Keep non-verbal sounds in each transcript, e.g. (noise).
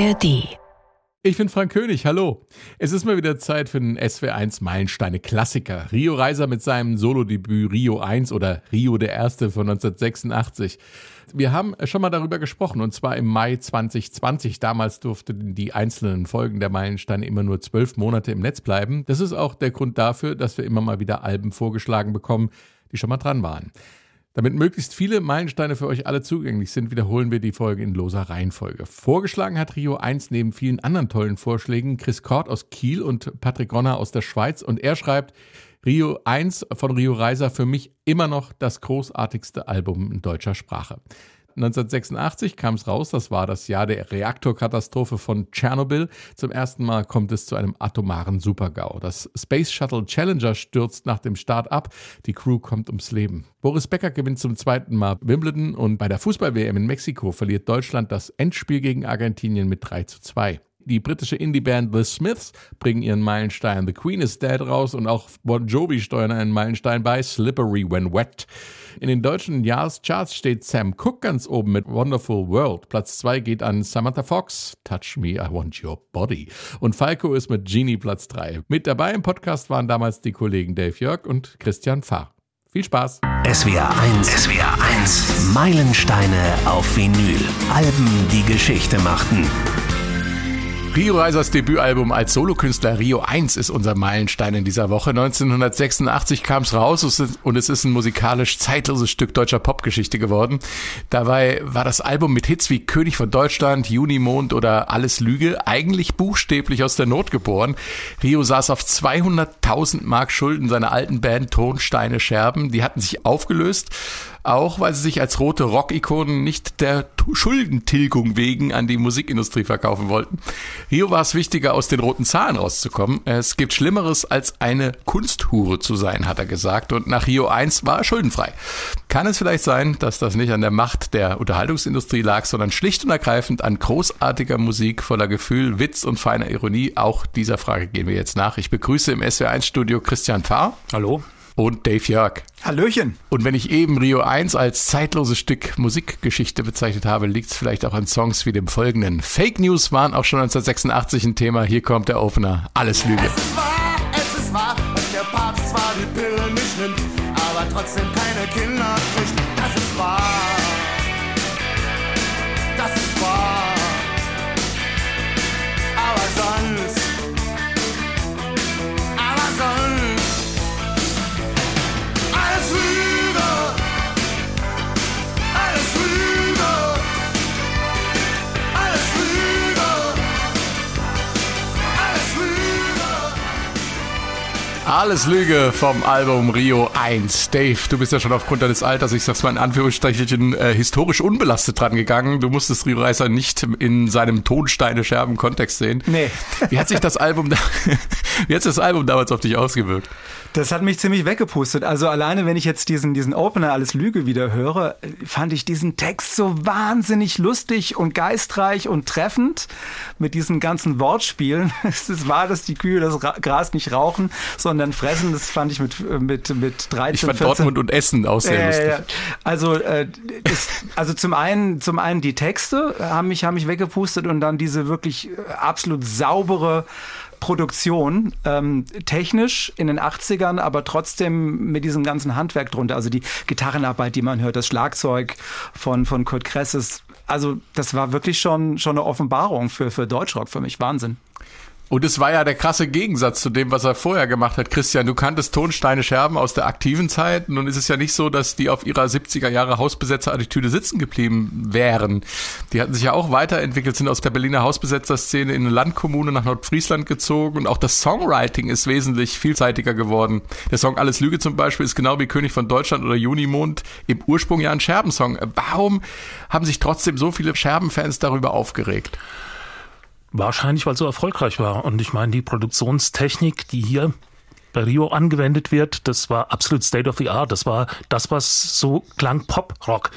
ARD. Ich bin Frank König, hallo. Es ist mal wieder Zeit für den SW1 Meilensteine Klassiker. Rio Reiser mit seinem Solodebüt Rio 1 oder Rio der Erste von 1986. Wir haben schon mal darüber gesprochen und zwar im Mai 2020. Damals durften die einzelnen Folgen der Meilensteine immer nur zwölf Monate im Netz bleiben. Das ist auch der Grund dafür, dass wir immer mal wieder Alben vorgeschlagen bekommen, die schon mal dran waren. Damit möglichst viele Meilensteine für euch alle zugänglich sind, wiederholen wir die Folge in loser Reihenfolge. Vorgeschlagen hat Rio 1 neben vielen anderen tollen Vorschlägen Chris Kort aus Kiel und Patrick Ronner aus der Schweiz und er schreibt, Rio 1 von Rio Reiser für mich immer noch das großartigste Album in deutscher Sprache. 1986 kam es raus, das war das Jahr der Reaktorkatastrophe von Tschernobyl. Zum ersten Mal kommt es zu einem atomaren Supergau. Das Space Shuttle Challenger stürzt nach dem Start ab. Die Crew kommt ums Leben. Boris Becker gewinnt zum zweiten Mal Wimbledon und bei der Fußball-WM in Mexiko verliert Deutschland das Endspiel gegen Argentinien mit 3 zu 2. Die britische Indie-Band The Smiths bringen ihren Meilenstein The Queen is Dead raus und auch Bon Jovi steuern einen Meilenstein bei Slippery When Wet. In den deutschen Jahrescharts steht Sam Cooke ganz oben mit Wonderful World. Platz 2 geht an Samantha Fox, Touch Me, I Want Your Body. Und Falco ist mit Genie Platz 3. Mit dabei im Podcast waren damals die Kollegen Dave Jörg und Christian Pfarr. Viel Spaß. SWR 1, SWR 1, Meilensteine auf Vinyl. Alben, die Geschichte machten. Rio Reisers Debütalbum als Solokünstler Rio 1 ist unser Meilenstein in dieser Woche. 1986 kam es raus und es ist ein musikalisch zeitloses Stück deutscher Popgeschichte geworden. Dabei war das Album mit Hits wie König von Deutschland, Junimond oder Alles Lüge eigentlich buchstäblich aus der Not geboren. Rio saß auf 200.000 Mark Schulden seiner alten Band Tonsteine Scherben. Die hatten sich aufgelöst auch weil sie sich als rote Rock-Ikonen nicht der Schuldentilgung wegen an die Musikindustrie verkaufen wollten. Rio war es wichtiger, aus den roten Zahlen rauszukommen. Es gibt Schlimmeres als eine Kunsthure zu sein, hat er gesagt. Und nach Rio 1 war er schuldenfrei. Kann es vielleicht sein, dass das nicht an der Macht der Unterhaltungsindustrie lag, sondern schlicht und ergreifend an großartiger Musik voller Gefühl, Witz und feiner Ironie? Auch dieser Frage gehen wir jetzt nach. Ich begrüße im SW1-Studio Christian Pfarr. Hallo und Dave Jörg. Hallöchen. Und wenn ich eben Rio 1 als zeitloses Stück Musikgeschichte bezeichnet habe, liegt es vielleicht auch an Songs wie dem folgenden. Fake News waren auch schon 1986 ein Thema. Hier kommt der Opener. Alles Lüge. Es ist wahr, es ist wahr, dass der Papst zwar die Pille nicht nimmt, aber trotzdem keine Kinder kriegt. Das ist wahr. Das ist wahr. Alles Lüge vom Album Rio 1. Dave, du bist ja schon aufgrund deines Alters, ich sag's mal in Anführungsstrichen, äh, historisch unbelastet dran gegangen. Du musstest Rio Reiser nicht in seinem Tonsteine-Scherben-Kontext sehen. Nee. Wie hat sich das Album, da, (laughs) wie hat sich das Album damals auf dich ausgewirkt? Das hat mich ziemlich weggepustet. Also alleine, wenn ich jetzt diesen, diesen Opener Alles Lüge wieder höre, fand ich diesen Text so wahnsinnig lustig und geistreich und treffend mit diesen ganzen Wortspielen. (laughs) Es ist wahr, dass die Kühe das Ra Gras nicht rauchen, sondern fressen. Das fand ich mit, mit, mit 13, Ich fand 14. Dortmund und Essen auch sehr ja, lustig. Also, äh, das, also zum einen, zum einen die Texte haben mich, haben mich weggepustet und dann diese wirklich äh, absolut saubere Produktion, ähm, technisch in den 80ern, aber trotzdem mit diesem ganzen Handwerk drunter. Also die Gitarrenarbeit, die man hört, das Schlagzeug von, von Kurt Kresses. Also das war wirklich schon, schon eine Offenbarung für, für Deutschrock für mich. Wahnsinn. Und es war ja der krasse Gegensatz zu dem, was er vorher gemacht hat. Christian, du kanntest Tonsteine Scherben aus der aktiven Zeit. Nun ist es ja nicht so, dass die auf ihrer 70er Jahre Hausbesetzer-Attitüde sitzen geblieben wären. Die hatten sich ja auch weiterentwickelt, sind aus der Berliner Hausbesetzer-Szene in eine Landkommune nach Nordfriesland gezogen. Und auch das Songwriting ist wesentlich vielseitiger geworden. Der Song Alles Lüge zum Beispiel ist genau wie König von Deutschland oder Junimond im Ursprung ja ein Scherbensong. Warum haben sich trotzdem so viele Scherbenfans darüber aufgeregt? Wahrscheinlich, weil es so erfolgreich war. Und ich meine, die Produktionstechnik, die hier bei Rio angewendet wird, das war absolut State of the Art. Das war das, was so klang Pop-Rock.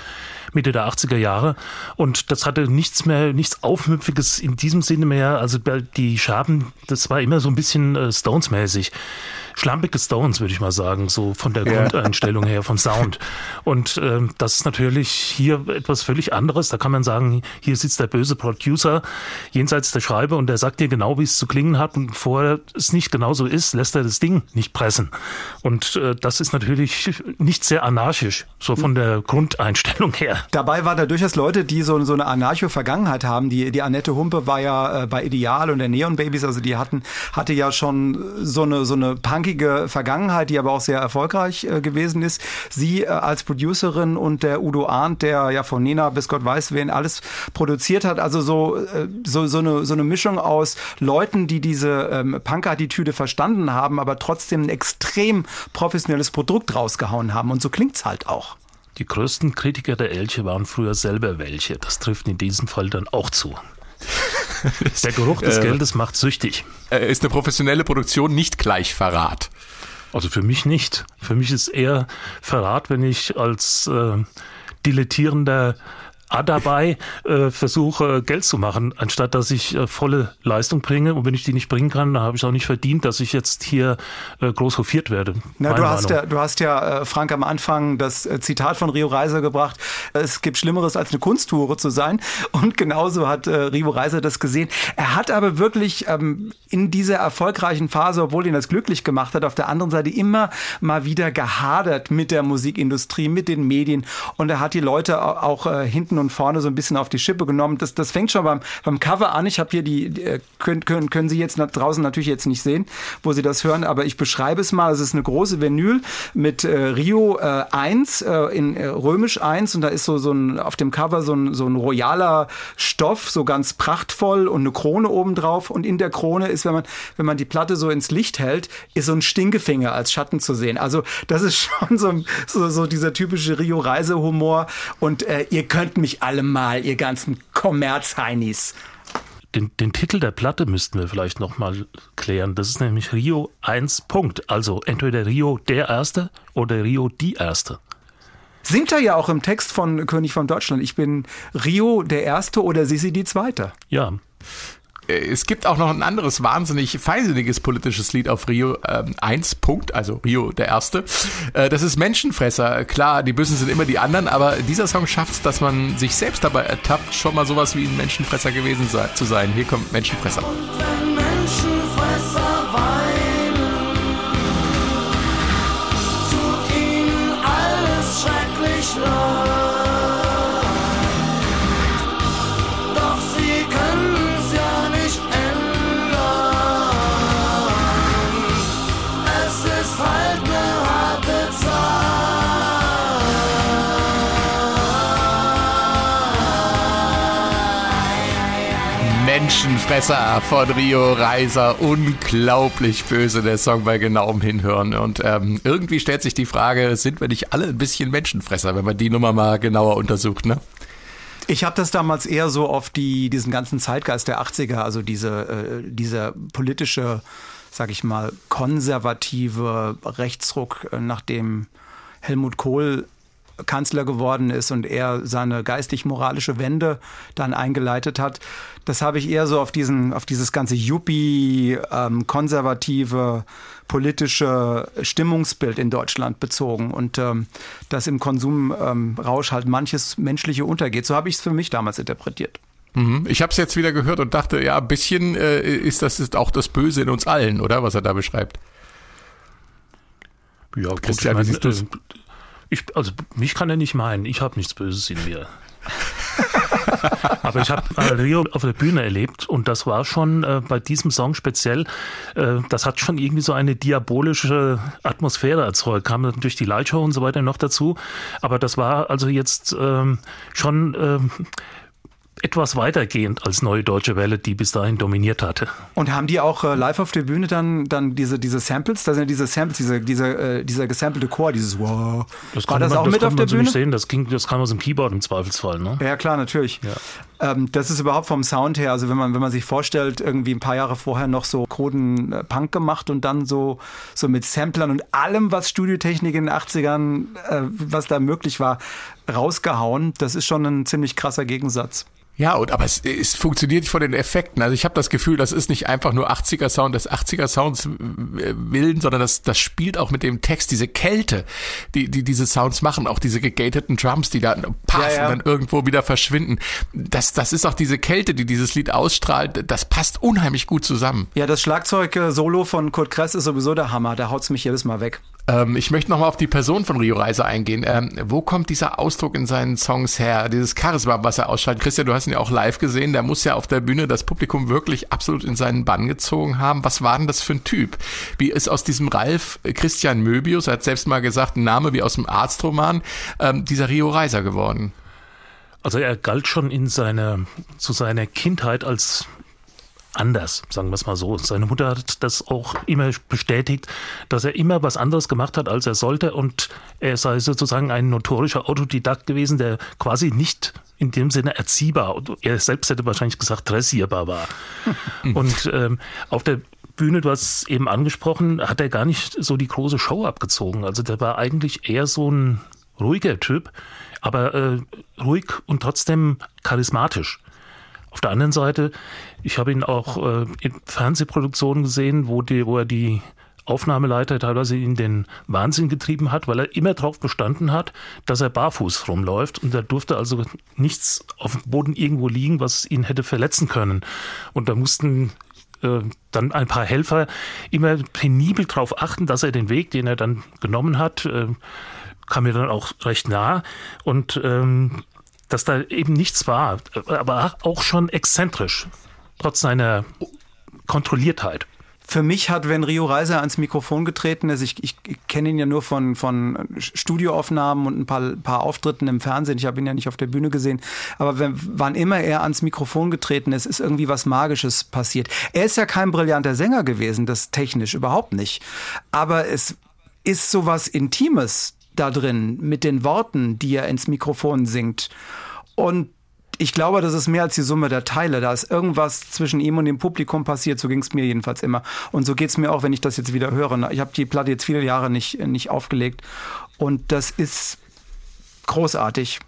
Mitte der 80er Jahre. Und das hatte nichts mehr, nichts Aufmüpfiges in diesem Sinne mehr. Also die Scherben, das war immer so ein bisschen äh, Stones-mäßig schlampige Stones, würde ich mal sagen, so von der. Grundeinstellung her, vom Sound. Und ähm, das ist natürlich hier etwas völlig anderes. Da kann man sagen, hier sitzt der böse Producer jenseits der Schreibe und der sagt dir genau, wie es zu klingen hat. Und bevor es nicht genauso ist, lässt er das Ding nicht pressen. Und äh, das ist natürlich nicht sehr anarchisch, so von der Grundeinstellung her. Dabei waren da durchaus Leute, die so, so eine Anarcho-Vergangenheit haben. Die, die Annette Humpe war ja äh, bei Ideal und der Neon Babies, also die hatten, hatte ja schon so eine, so eine Punk punkige Vergangenheit, die aber auch sehr erfolgreich äh, gewesen ist. Sie äh, als Producerin und der Udo Arndt, der ja von Nena bis Gott weiß wen alles produziert hat. Also so, äh, so, so, eine, so eine Mischung aus Leuten, die diese ähm, Punk-Attitüde verstanden haben, aber trotzdem ein extrem professionelles Produkt rausgehauen haben. Und so klingt's halt auch. Die größten Kritiker der Elche waren früher selber welche. Das trifft in diesem Fall dann auch zu. (laughs) Der Geruch des äh, Geldes macht süchtig. Äh, ist eine professionelle Produktion nicht gleich Verrat? Also für mich nicht. Für mich ist eher Verrat, wenn ich als äh, dilettierender dabei äh, versuche, Geld zu machen, anstatt dass ich äh, volle Leistung bringe. Und wenn ich die nicht bringen kann, dann habe ich auch nicht verdient, dass ich jetzt hier äh, groß hofiert werde. Na, du, hast ja, du hast ja, äh, Frank, am Anfang das äh, Zitat von Rio Reiser gebracht, es gibt Schlimmeres als eine Kunsttour zu sein. Und genauso hat äh, Rio Reiser das gesehen. Er hat aber wirklich ähm, in dieser erfolgreichen Phase, obwohl ihn das glücklich gemacht hat, auf der anderen Seite immer mal wieder gehadert mit der Musikindustrie, mit den Medien. Und er hat die Leute auch, auch hinten und vorne so ein bisschen auf die Schippe genommen. Das, das fängt schon beim, beim Cover an. Ich habe hier die, die, äh, können, können, können Sie jetzt draußen natürlich jetzt nicht sehen, wo Sie das hören, aber ich beschreibe es mal. Es ist eine große Vinyl mit äh, Rio äh, 1 äh, in äh, römisch 1 und da ist so, so ein, auf dem Cover so ein, so ein royaler Stoff, so ganz prachtvoll und eine Krone obendrauf und in der Krone ist, wenn man, wenn man die Platte so ins Licht hält, ist so ein Stinkefinger als Schatten zu sehen. Also das ist (laughs) schon so, so, so dieser typische Rio-Reisehumor und äh, ihr könnt mich mich alle mal, ihr ganzen Kommerzheinis. Den, den, Titel der Platte müssten wir vielleicht nochmal klären. Das ist nämlich Rio 1 Punkt. Also entweder Rio der Erste oder Rio die Erste. Singt er ja auch im Text von König von Deutschland. Ich bin Rio der Erste oder Sisi die Zweite. Ja. Es gibt auch noch ein anderes wahnsinnig feinsinniges politisches Lied auf Rio äh, 1 Punkt, also Rio der Erste. Äh, das ist Menschenfresser. Klar, die Bösen sind immer die anderen, aber dieser Song schafft es, dass man sich selbst dabei ertappt, schon mal sowas wie ein Menschenfresser gewesen sei, zu sein. Hier kommt Menschenfresser. Und Menschenfresser von Rio Reiser. Unglaublich böse der Song bei genauem Hinhören. Und ähm, irgendwie stellt sich die Frage, sind wir nicht alle ein bisschen Menschenfresser, wenn man die Nummer mal genauer untersucht, ne? Ich habe das damals eher so auf die, diesen ganzen Zeitgeist der 80er, also diese, äh, dieser politische, sag ich mal, konservative Rechtsruck, äh, nachdem Helmut Kohl Kanzler geworden ist und er seine geistig-moralische Wende dann eingeleitet hat. Das habe ich eher so auf diesen, auf dieses ganze Yuppie, ähm, konservative, politische Stimmungsbild in Deutschland bezogen und ähm, dass im Konsumrausch ähm, halt manches Menschliche untergeht. So habe ich es für mich damals interpretiert. Mhm. Ich habe es jetzt wieder gehört und dachte, ja, ein bisschen äh, ist das ist auch das Böse in uns allen, oder was er da beschreibt. Ja, Christian, wie siehst du ich, also mich kann er nicht meinen. Ich habe nichts Böses in mir. (laughs) Aber ich habe äh, Rio auf der Bühne erlebt und das war schon äh, bei diesem Song speziell, äh, das hat schon irgendwie so eine diabolische Atmosphäre erzeugt. Kam durch die Lightshow und so weiter noch dazu. Aber das war also jetzt ähm, schon ähm, etwas weitergehend als Neue Deutsche Welle, die bis dahin dominiert hatte. Und haben die auch äh, live auf der Bühne dann, dann diese, diese Samples? Da sind ja diese Samples, diese, diese, äh, dieser gesampelte Chor, dieses Wow. Das War kann das man, auch das mit auf man der so Bühne? nicht sehen. Das, ging, das kam aus dem Keyboard im Zweifelsfall. Ne? Ja, klar, natürlich. Ähm, das ist überhaupt vom Sound her, also wenn man, wenn man sich vorstellt, irgendwie ein paar Jahre vorher noch so Kroden äh, Punk gemacht und dann so, so mit Samplern und allem, was Studiotechnik in den 80ern, äh, was da möglich war, rausgehauen, das ist schon ein ziemlich krasser Gegensatz. Ja, und aber es, es funktioniert nicht von den Effekten. Also ich habe das Gefühl, das ist nicht einfach nur 80er Sound des 80er Sounds äh, willen, sondern das, das spielt auch mit dem Text, diese Kälte, die, die diese Sounds machen, auch diese gegateten Drums, die da paff Ja, ja. und dann irgendwo wieder verschwinden. Das, das ist auch diese Kälte, die dieses Lied ausstrahlt. Das passt unheimlich gut zusammen. Ja, das Schlagzeug-Solo von Kurt Kress ist sowieso der Hammer, der haut's mich jedes Mal weg. Ähm, ich möchte nochmal auf die Person von Rio Reiser eingehen. Ähm, wo kommt dieser Ausdruck in seinen Songs her? Dieses Charisma, was er ausstrahlt. Christian, du hast ihn ja auch live gesehen. Der muss ja auf der Bühne das Publikum wirklich absolut in seinen Bann gezogen haben. Was war denn das für ein Typ? Wie ist aus diesem Ralf äh, Christian Möbius, er hat selbst mal gesagt, ein Name wie aus dem Arztroman, ähm, dieser Rio Reiser geworden? Also er galt schon in seiner, zu seiner Kindheit als anders, sagen wir es mal so. Seine Mutter hat das auch immer bestätigt, dass er immer was anderes gemacht hat, als er sollte und er sei sozusagen ein notorischer Autodidakt gewesen, der quasi nicht in dem Sinne erziehbar, er selbst hätte wahrscheinlich gesagt, dressierbar war. (laughs) und ähm, auf der Bühne, du hast es eben angesprochen, hat er gar nicht so die große Show abgezogen. Also der war eigentlich eher so ein ruhiger Typ, aber äh, ruhig und trotzdem charismatisch. Auf der anderen Seite, ich habe ihn auch äh, in Fernsehproduktionen gesehen, wo, die, wo er die Aufnahmeleiter teilweise in den Wahnsinn getrieben hat, weil er immer darauf bestanden hat, dass er barfuß rumläuft. Und er durfte also nichts auf dem Boden irgendwo liegen, was ihn hätte verletzen können. Und da mussten äh, dann ein paar Helfer immer penibel darauf achten, dass er den Weg, den er dann genommen hat, äh, kam mir dann auch recht nah. Und ähm, dass da eben nichts war, aber auch schon exzentrisch, trotz seiner Kontrolliertheit. Für mich hat, wenn Rio Reiser ans Mikrofon getreten ist, ich, ich, kenne ihn ja nur von, von Studioaufnahmen und ein paar, paar Auftritten im Fernsehen, ich habe ihn ja nicht auf der Bühne gesehen, aber wenn, wann immer er ans Mikrofon getreten ist, ist irgendwie was Magisches passiert. Er ist ja kein brillanter Sänger gewesen, das technisch überhaupt nicht, aber es ist so was Intimes da drin mit den Worten, die er ins Mikrofon singt und ich glaube, das ist mehr als die Summe der Teile. Da ist irgendwas zwischen ihm und dem Publikum passiert. So ging es mir jedenfalls immer. Und so geht es mir auch, wenn ich das jetzt wieder höre. Ich habe die Platte jetzt viele Jahre nicht, nicht aufgelegt. Und das ist großartig.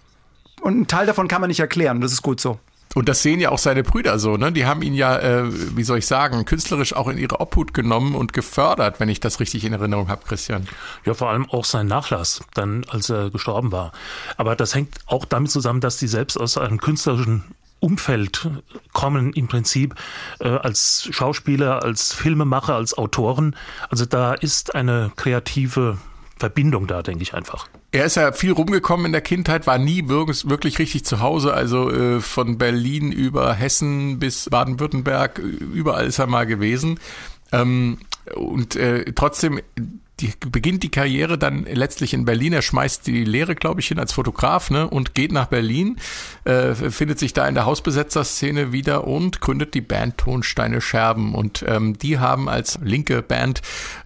Und ein Teil davon kann man nicht erklären. Das ist gut so. Und das sehen ja auch seine Brüder so, ne? Die haben ihn ja, äh, wie soll ich sagen, künstlerisch auch in ihre Obhut genommen und gefördert, wenn ich das richtig in Erinnerung habe, Christian. Ja, vor allem auch sein Nachlass, dann als er gestorben war. Aber das hängt auch damit zusammen, dass die selbst aus einem künstlerischen Umfeld kommen im Prinzip äh, als Schauspieler, als Filmemacher, als Autoren. Also da ist eine kreative Verbindung da, denke ich einfach. Er ist ja viel rumgekommen in der Kindheit, war nie wirklich, richtig zu Hause. Also äh, von Berlin über Hessen bis Baden-Württemberg, überall ist er mal gewesen. Ähm, und äh, trotzdem die, beginnt die Karriere dann letztlich in Berlin. Er schmeißt die Lehre, glaube ich, hin als Fotograf ne, und geht nach Berlin, äh, findet sich da in der Hausbesetzerszene wieder und gründet die Band Tonsteine Scherben. Und ähm, die haben als linke Band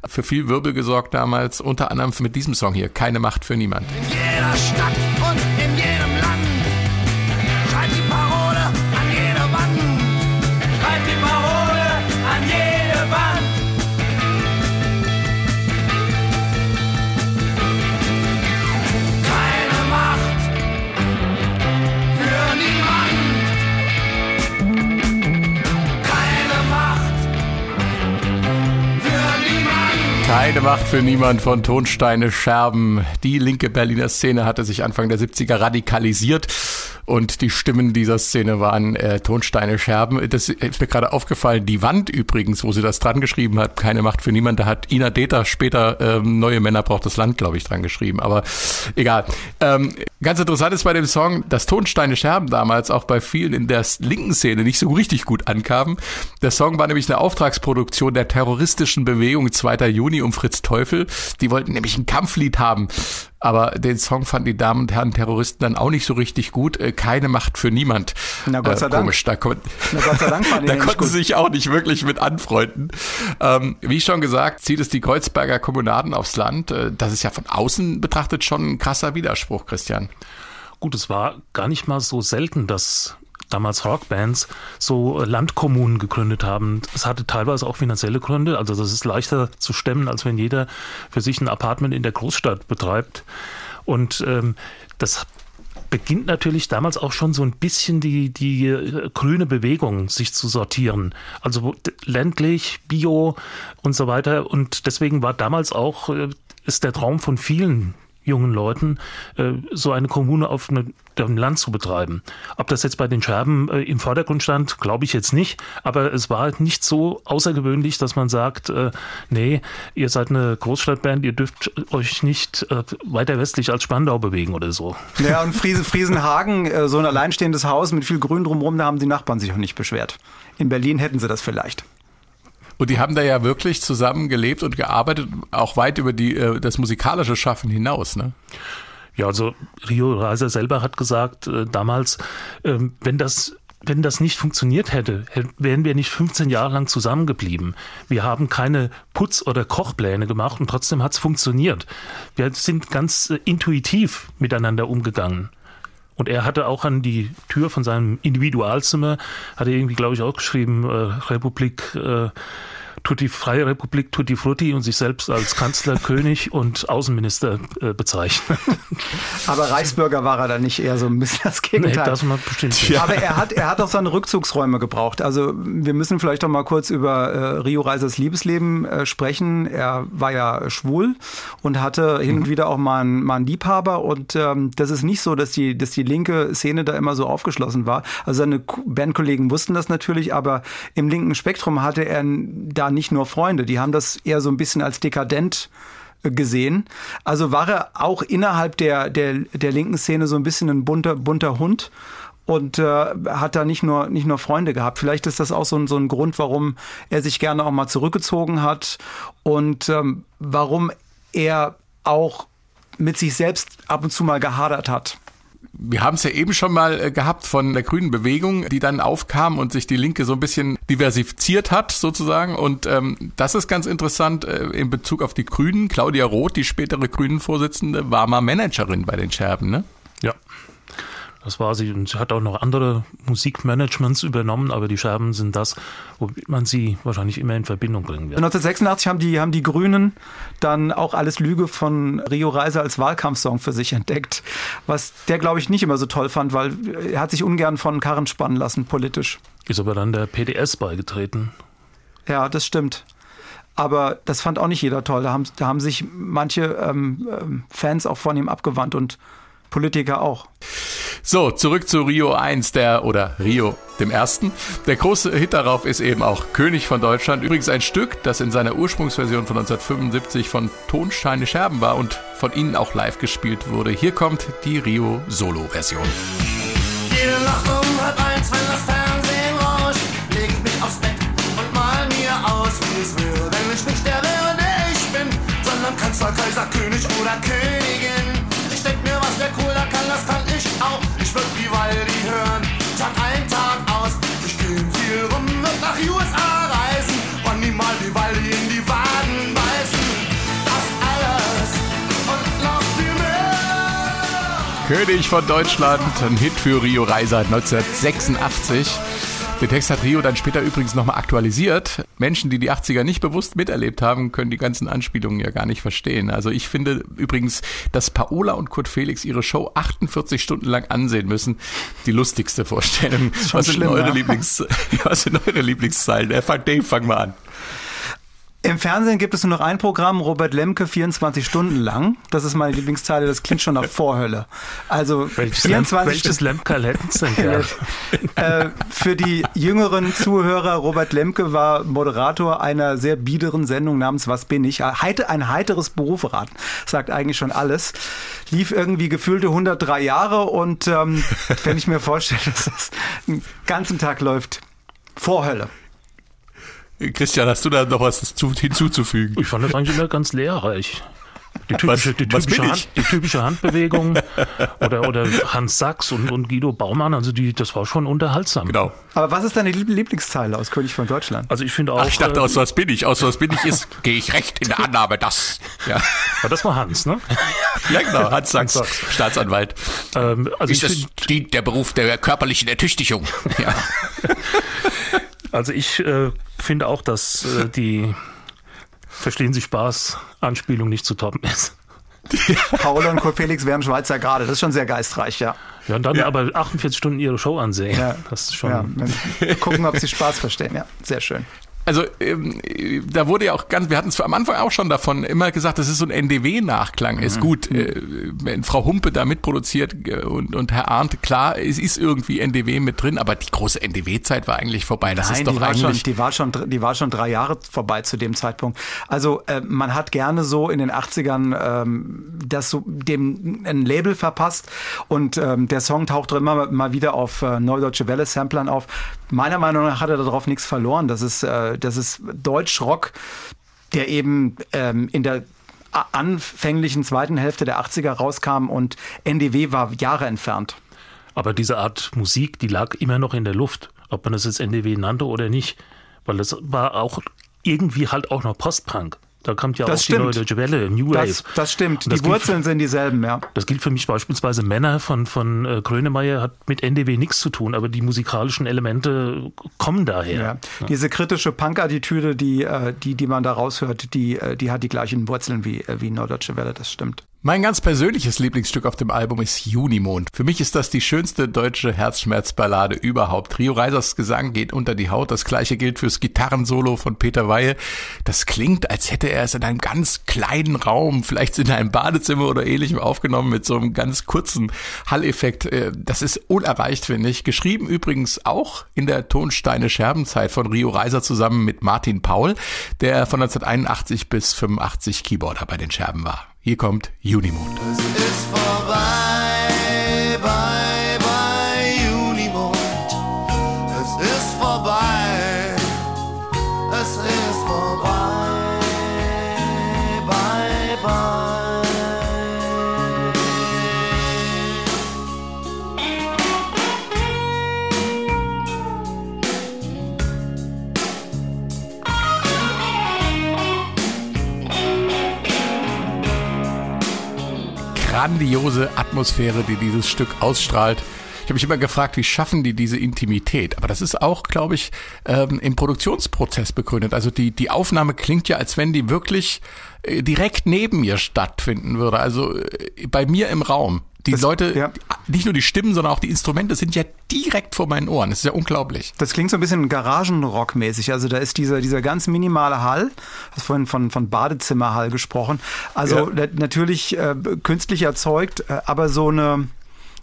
für viel Wirbel gesorgt damals, unter anderem mit diesem Song hier, Keine Macht für niemand. In jeder Stadt und in jedem Land. Für niemand von Tonsteine Scherben. Die linke Berliner Szene hatte sich Anfang der 70er radikalisiert und die Stimmen dieser Szene waren äh, Tonsteine Scherben. Das ist mir gerade aufgefallen. Die Wand übrigens, wo sie das dran geschrieben hat, keine Macht für niemand, da hat Ina Deta später ähm, Neue Männer braucht das Land, glaube ich, dran geschrieben. Aber egal. Ähm, Ganz interessant ist bei dem Song, dass Tonsteine Scherben damals auch bei vielen in der linken Szene nicht so richtig gut ankamen. Der Song war nämlich eine Auftragsproduktion der terroristischen Bewegung 2. Juni um Fritz Teufel. Die wollten nämlich ein Kampflied haben. Aber den Song fanden die Damen und Herren Terroristen dann auch nicht so richtig gut. Äh, Keine Macht für niemand. Na Gott sei äh, Dank. Komisch, da, kon Na Gott sei Dank fanden (laughs) die da konnten sie sich auch nicht wirklich mit anfreunden. Ähm, wie schon gesagt, zieht es die Kreuzberger Kommunaden aufs Land. Äh, Das ist ja von außen betrachtet schon ein krasser Widerspruch, Christian. Gut, es war gar nicht mal so selten, dass damals Rockbands so Landkommunen gegründet haben. Es hatte teilweise auch finanzielle Gründe. Also das ist leichter zu stemmen, als wenn jeder für sich ein Apartment in der Großstadt betreibt. Und ähm, das beginnt natürlich damals auch schon so ein bisschen die, die äh, grüne Bewegung sich zu sortieren. Also ländlich, bio und so weiter. Und deswegen war damals auch, äh, ist der Traum von vielen jungen Leuten, äh, so eine Kommune auf dem Land zu betreiben. Ob das jetzt bei den Scherben äh, im Vordergrund stand, glaube ich jetzt nicht. Aber es war nicht so außergewöhnlich, dass man sagt, äh, nee, ihr seid eine Großstadtband, ihr dürft euch nicht weiter westlich als Spandau bewegen oder so. Ja, und Friese, Friesenhagen, so ein alleinstehendes Haus mit viel Grün drumherum, da haben die Nachbarn sich auch nicht beschwert. In Berlin hätten sie das vielleicht. Und die haben da ja wirklich zusammen gelebt und gearbeitet, auch weit über die, äh, das musikalische Schaffen hinaus, ne? Ja, also Rio Reiser selber hat gesagt äh, damals, ähm, wenn das wenn das nicht funktioniert hätte, hätt- wären wir nicht 15 Jahre lang zusammengeblieben. Wir haben keine Putz- oder Kochpläne gemacht und trotzdem hat es funktioniert. Wir sind ganz äh, intuitiv miteinander umgegangen. Und er hatte auch an die Tür von seinem Individualzimmer, hat er irgendwie, glaube ich, auch geschrieben, äh, Republik, äh, Tutti, Freie Republik Tutti Frutti und sich selbst als Kanzler, König (laughs) und Außenminister äh, bezeichnet. Aber Reichsbürger war er da nicht eher so ein bisschen das Nee, Gegenteil. das man bestimmt nicht. Aber er hat, er hat auch seine Rückzugsräume gebraucht. Also wir müssen vielleicht doch mal kurz über äh, Rio Reisers Liebesleben äh, sprechen. Er war ja schwul und hatte hin und wieder auch mal einen, mal einen Liebhaber. Und ähm, das ist nicht so, dass die, dass die linke Szene da immer so aufgeschlossen war. Also seine Bandkollegen wussten das natürlich, aber im linken Spektrum hatte er n- da nicht nur Freunde. Die haben das eher so ein bisschen als dekadent äh, gesehen. Also war er auch innerhalb der, der, der linken Szene so ein bisschen ein bunter, bunter Hund und äh, hat da nicht nur, nicht nur Freunde gehabt. Vielleicht ist das auch so ein, so ein Grund, warum er sich gerne auch mal zurückgezogen hat und ähm, warum er auch mit sich selbst ab und zu mal gehadert hat. Wir haben es ja eben schon mal äh, gehabt von der grünen Bewegung, die dann aufkam und sich die Linke so ein bisschen diversifiziert hat sozusagen. Und ähm, das ist ganz interessant äh, in Bezug auf die Grünen. Claudia Roth, die spätere Grünen-Vorsitzende, war mal Managerin bei den Scherben, ne? Ja. Das war sie und sie hat auch noch andere Musikmanagements übernommen, aber die Scherben sind das, womit man sie wahrscheinlich immer in Verbindung bringen wird. 1986 haben die, haben die Grünen dann auch Alles Lüge von Rio Reiser als Wahlkampfsong für sich entdeckt, was der, glaube ich, nicht immer so toll fand, weil er hat sich ungern von Karren spannen lassen, politisch. Ist aber dann der PDS beigetreten. Ja, das stimmt. Aber das fand auch nicht jeder toll. Da haben, da haben sich manche ähm, ähm, Fans auch von ihm abgewandt und Politiker auch. So, zurück zu Rio 1, der, oder Rio dem Ersten. Der große Hit darauf ist eben auch König von Deutschland. Übrigens ein Stück, das in seiner Ursprungsversion von 1975 von Tonsteine Scherben war und von ihnen auch live gespielt wurde. Hier kommt die Rio Solo-Version. Jede Nacht um halb eins, wenn König von Deutschland, ein Hit für Rio Reiser 1986. Den Text hat Rio dann später übrigens nochmal aktualisiert. Menschen, die die 80er nicht bewusst miterlebt haben, können die ganzen Anspielungen ja gar nicht verstehen. Also ich finde übrigens, dass Paola und Kurt Felix ihre Show 48 Stunden lang ansehen müssen. Die lustigste Vorstellung. Was sind schlimm, eure ja. Lieblings, (laughs) was sind eure Lieblingszeilen? Äh, Dave, fang mal an. Im Fernsehen gibt es nur noch ein Programm, Robert Lemke, 24 Stunden lang. Das ist meine Lieblingsteile, das klingt schon nach (laughs) Vorhölle. Also Welches, 24 Lamp, welches denn gern? (laughs) äh, für die jüngeren Zuhörer, Robert Lemke war Moderator einer sehr biederen Sendung namens Was bin ich? Ein heiteres Berufraten, sagt eigentlich schon alles. Lief irgendwie gefühlte 103 Jahre und ähm, wenn ich mir vorstelle, (laughs) dass das den ganzen Tag läuft, Vorhölle. Christian, hast du da noch was zu, hinzuzufügen? Ich fand das eigentlich immer ganz lehrreich. Die typische, Was- die was typische, bin Hand, die typische Handbewegung (laughs) oder, oder Hans Sachs und, und Guido Baumann, also die, das war schon unterhaltsam. Genau. Aber was ist deine Lieb- Lieblingsteile aus König von Deutschland? Also ich finde auch, Ach, ich dachte, äh, aus was bin ich? Aus was bin ich ist, (laughs) gehe ich recht in der Annahme, das. Ja, ja, das war Hans, ne? (laughs) ja genau, Hans Sachs, Sachs. Staatsanwalt. Ähm, also ich Ist das finde, dient der Beruf der körperlichen Ertüchtigung? Ja. Also ich äh, finde auch, dass äh, die Verstehen Sie Spaß Anspielung nicht zu toppen ist. (laughs) Paul und Kurt Felix wären Schweizer gerade. Das ist schon sehr geistreich, ja. Ja, und dann Ja. aber 48 Stunden ihre Show ansehen. Ja. Das ist schon. ja. Gucken, ob sie Spaß verstehen. Ja, sehr schön. Also ähm, äh, da wurde ja auch ganz, wir hatten es am Anfang auch schon davon immer gesagt, das ist so ein NDW-Nachklang. Ist gut, äh, wenn Frau Humpe da mitproduziert äh, und, und Herr Arndt, klar, es ist irgendwie NDW mit drin, aber die große NDW-Zeit war eigentlich vorbei. Das ist doch die war, schon, eigentlich. die, war schon, die war schon drei Jahre vorbei zu dem Zeitpunkt. Also äh, man hat gerne so in den 80ern ähm, das so dem ein Label verpasst und ähm, der Song taucht immer mal wieder auf äh, Neudeutsche Welle Samplern auf. Meiner Meinung nach hat er darauf nichts verloren. Das ist, äh, das ist Deutschrock, der eben ähm, in der anfänglichen zweiten Hälfte der 80er rauskam und NDW war Jahre entfernt. Aber diese Art Musik, die lag immer noch in der Luft, ob man das jetzt NDW nannte oder nicht. Weil das war auch irgendwie halt auch noch Postpunk. Da kommt ja Das auch stimmt. die neue Deutsche Welle, New Wave. Das, das stimmt. Das die Wurzeln sind dieselben, ja. Das gilt für mich beispielsweise Männer von, von äh, Grönemeyer hat mit NDW nichts zu tun, aber die musikalischen Elemente kommen daher. Ja. Diese kritische Punk-Attitüde, die, äh, die, die man da raushört, die, äh, die hat die gleichen Wurzeln wie, äh, wie Norddeutsche Welle, das stimmt. Mein ganz persönliches Lieblingsstück auf dem Album ist Junimond. Für mich ist das die schönste deutsche Herzschmerzballade überhaupt. Rio Reisers Gesang geht unter die Haut. Das gleiche gilt fürs Gitarrensolo von Peter Weihe. Das klingt, als hätte er es in einem ganz kleinen Raum, vielleicht in einem Badezimmer oder ähnlichem aufgenommen mit so einem ganz kurzen Halleffekt. Äh, Das ist unerreicht, finde ich. Geschrieben übrigens auch in der Tonsteine Scherbenzeit von Rio Reiser zusammen mit Martin Paul, der von 1981 bis 85 Keyboarder bei den Scherben war. Hier kommt Unimond. Es ist vorbei, grandiose Atmosphäre, die dieses Stück ausstrahlt. Ich habe mich immer gefragt, wie schaffen die diese Intimität? Aber das ist auch, glaube ich, ähm, im Produktionsprozess begründet. Also die, die Aufnahme klingt ja, als wenn die wirklich äh, direkt neben mir stattfinden würde. Also äh, bei mir im Raum. Die Das- Leute, ja. nicht nur die Stimmen, sondern auch die Instrumente sind ja direkt vor meinen Ohren. Das ist ja unglaublich. Das klingt so ein bisschen Garagenrock-mäßig. Also da ist dieser, dieser ganz minimale Hall, hast vorhin von, von Badezimmerhall gesprochen. Also Ja. na- natürlich äh, künstlich erzeugt, äh, aber so eine,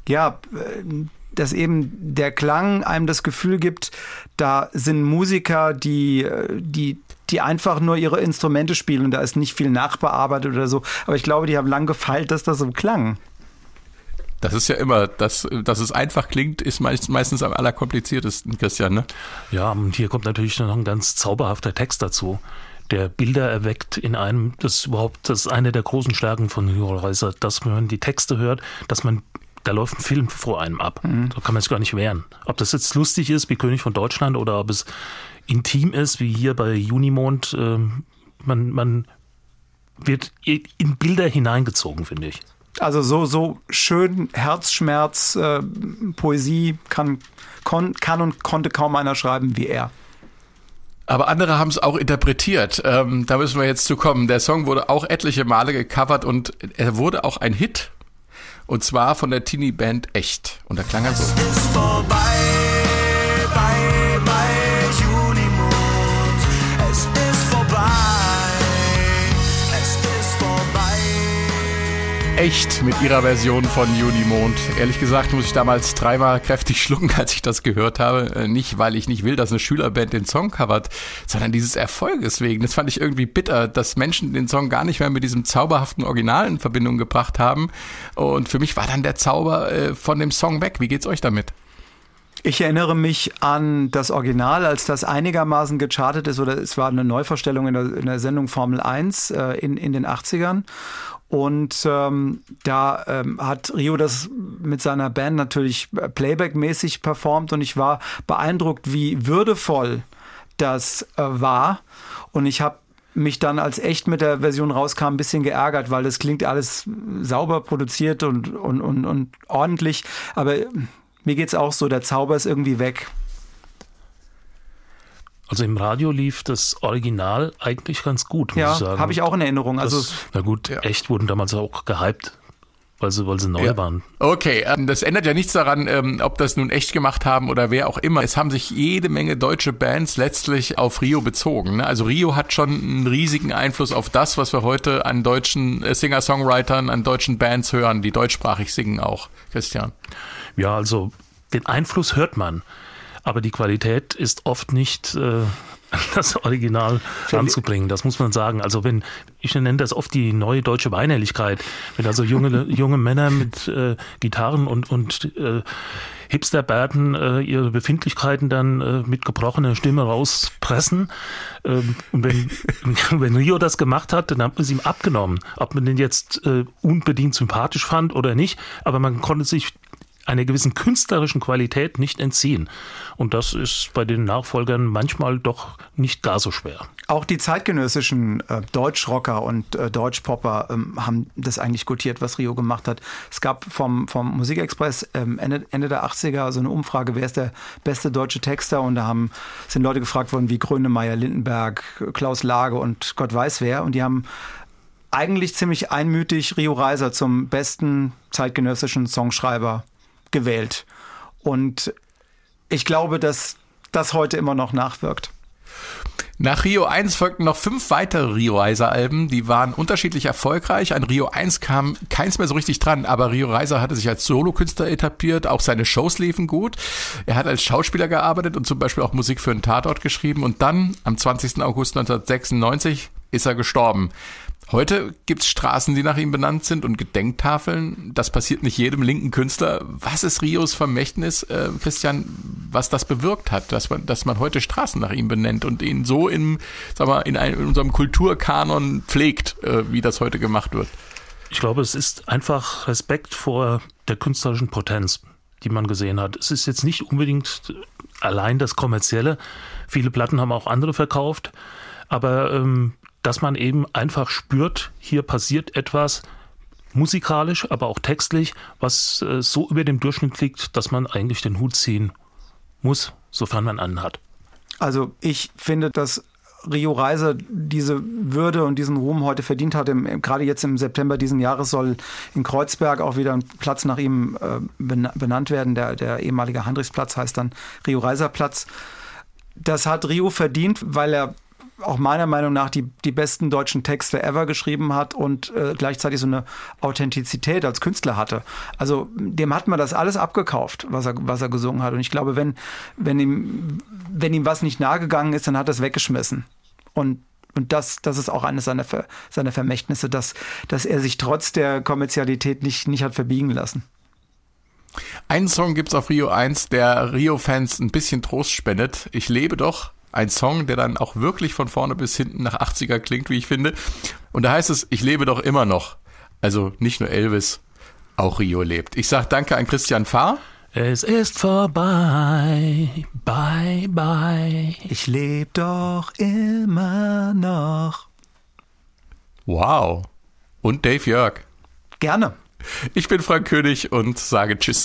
ja, äh, dass eben der Klang einem das Gefühl gibt, da sind Musiker, die, äh, die, die einfach nur ihre Instrumente spielen und da ist nicht viel nachbearbeitet oder so. Aber ich glaube, die haben lang gefeilt, dass das so klang. Das ist ja immer, dass, dass es einfach klingt, ist meist, meistens am allerkompliziertesten, Christian, ne? Ja, und hier kommt natürlich noch ein ganz zauberhafter Text dazu, der Bilder erweckt in einem, das ist überhaupt, das ist eine der großen Stärken von Hero Reiser, dass man die Texte hört, dass man, da läuft ein Film vor einem ab. Da kann man sich gar nicht wehren. Ob das jetzt lustig ist wie König von Deutschland oder ob es intim ist, wie hier bei Junimond, ähm, man, man wird in Bilder hineingezogen, finde ich. Also so, so schön Herzschmerz, äh, Poesie kann, kon, kann und konnte kaum einer schreiben wie er. Aber andere haben es auch interpretiert. Ähm, da müssen wir jetzt zu kommen. Der Song wurde auch etliche Male gecovert und er wurde auch ein Hit. Und zwar von der Teenie-Band Echt. Und da klang er so. Es ist vorbei, echt mit ihrer Version von Junimond. Ehrlich gesagt muss ich damals dreimal kräftig (laughs) schlucken, als ich das gehört habe. Äh, nicht, weil ich nicht will, dass eine Schülerband den Song covert, sondern dieses Erfolges wegen. Das fand ich irgendwie bitter, dass Menschen den Song gar nicht mehr mit diesem zauberhaften Original in Verbindung gebracht haben. Und für mich war dann der Zauber äh, von dem Song weg. Wie geht's euch damit? Ich erinnere mich an das Original, als das einigermaßen gechartet ist, oder es war eine Neuvorstellung in der, in der Sendung Formel 1 äh, in, in den 80ern. Und ähm, da ähm, hat Rio das mit seiner Band natürlich Playback-mäßig performt und ich war beeindruckt, wie würdevoll das äh, war. Und ich habe mich dann als echt mit der Version rauskam, ein bisschen geärgert, weil das klingt alles sauber produziert und, und, und, und ordentlich. Aber mir geht's auch so, der Zauber ist irgendwie weg. Also im Radio lief das Original eigentlich ganz gut, muss ja, ich sagen. habe ich auch in Erinnerung. Also das, na gut, ja. echt wurden damals auch gehypt, weil sie, weil sie neu Ja. waren. Okay, ähm, das ändert ja nichts daran, ähm, ob das nun echt gemacht haben oder wer auch immer. Es haben sich jede Menge deutsche Bands letztlich auf Rio bezogen. ne? Also Rio hat schon einen riesigen Einfluss auf das, was wir heute an deutschen äh, Singer-Songwritern, an deutschen Bands hören, die deutschsprachig singen auch. Christian. Ja, also den Einfluss hört man, aber die Qualität ist oft nicht äh, (laughs) das Original anzubringen. Das muss man sagen. Also wenn ich nenne das oft die neue deutsche Weinerlichkeit, wenn also junge (laughs) junge Männer mit äh, Gitarren und und äh, Hipsterbärten äh, ihre Befindlichkeiten dann äh, mit gebrochener Stimme rauspressen. Ähm, und wenn, (laughs) wenn Rio das gemacht hat, dann hat man es ihm abgenommen. Ob man den jetzt äh, unbedingt sympathisch fand oder nicht, aber man konnte sich einer gewissen künstlerischen Qualität nicht entziehen. Und das ist bei den Nachfolgern manchmal doch nicht gar so schwer. Auch die zeitgenössischen äh, Deutschrocker und äh, Deutschpopper ähm, haben das eigentlich gutiert, was Rio gemacht hat. Es gab vom, vom Musikexpress ähm, Ende, Ende der 80er so eine Umfrage, wer ist der beste deutsche Texter? Und da haben, sind Leute gefragt worden wie Grönemeyer, Lindenberg, Klaus Lage und Gott weiß wer. Und die haben eigentlich ziemlich einmütig Rio Reiser zum besten zeitgenössischen Songschreiber gewählt. Und ich glaube, dass das heute immer noch nachwirkt. Nach Rio 1 folgten noch fünf weitere Rio Reiser Alben, die waren unterschiedlich erfolgreich. An Rio 1 kam keins mehr so richtig dran, aber Rio Reiser hatte sich als Solokünstler etabliert, auch seine Shows liefen gut. Er hat als Schauspieler gearbeitet und zum Beispiel auch Musik für einen Tatort geschrieben und dann, am 20. August 1996, ist er gestorben. Heute gibt's Straßen, die nach ihm benannt sind und Gedenktafeln. Das passiert nicht jedem linken Künstler. Was ist Rios Vermächtnis, äh, Christian, was das bewirkt hat, dass man, dass man heute Straßen nach ihm benennt und ihn so in, sag mal, in, einem, in unserem Kulturkanon pflegt, äh, wie das heute gemacht wird? Ich glaube, es ist einfach Respekt vor der künstlerischen Potenz, die man gesehen hat. Es ist jetzt nicht unbedingt allein das Kommerzielle. Viele Platten haben auch andere verkauft. Aber ähm, dass man eben einfach spürt, hier passiert etwas musikalisch, aber auch textlich, was äh, so über dem Durchschnitt liegt, dass man eigentlich den Hut ziehen muss, sofern man einen hat. Also ich finde, dass Rio Reiser diese Würde und diesen Ruhm heute verdient hat. Im, gerade jetzt im September diesen Jahres soll in Kreuzberg auch wieder ein Platz nach ihm äh, benannt werden. Der, der ehemalige Handrichsplatz heißt dann Rio Reiser Platz. Das hat Rio verdient, weil er auch meiner Meinung nach die, die besten deutschen Texte ever geschrieben hat und äh, gleichzeitig so eine Authentizität als Künstler hatte. Also dem hat man das alles abgekauft, was er, was er gesungen hat. Und ich glaube, wenn, wenn, ihm, wenn ihm was nicht nahegegangen ist, dann hat er es weggeschmissen. Und und das, das ist auch eines seiner, Ver, seiner Vermächtnisse, dass, dass er sich trotz der Kommerzialität nicht, nicht hat verbiegen lassen. Einen Song gibt's auf Rio 1, der Rio-Fans ein bisschen Trost spendet. Ich lebe doch. Ein Song, der dann auch wirklich von vorne bis hinten nach 80er klingt, wie ich finde. Und da heißt es, ich lebe doch immer noch. Also nicht nur Elvis, auch Rio lebt. Ich sage danke an Christian Fahr. Es ist vorbei, bye, bye. Ich lebe doch immer noch. Wow. Und Dave Jörg. Gerne. Ich bin Frank König und sage Tschüss.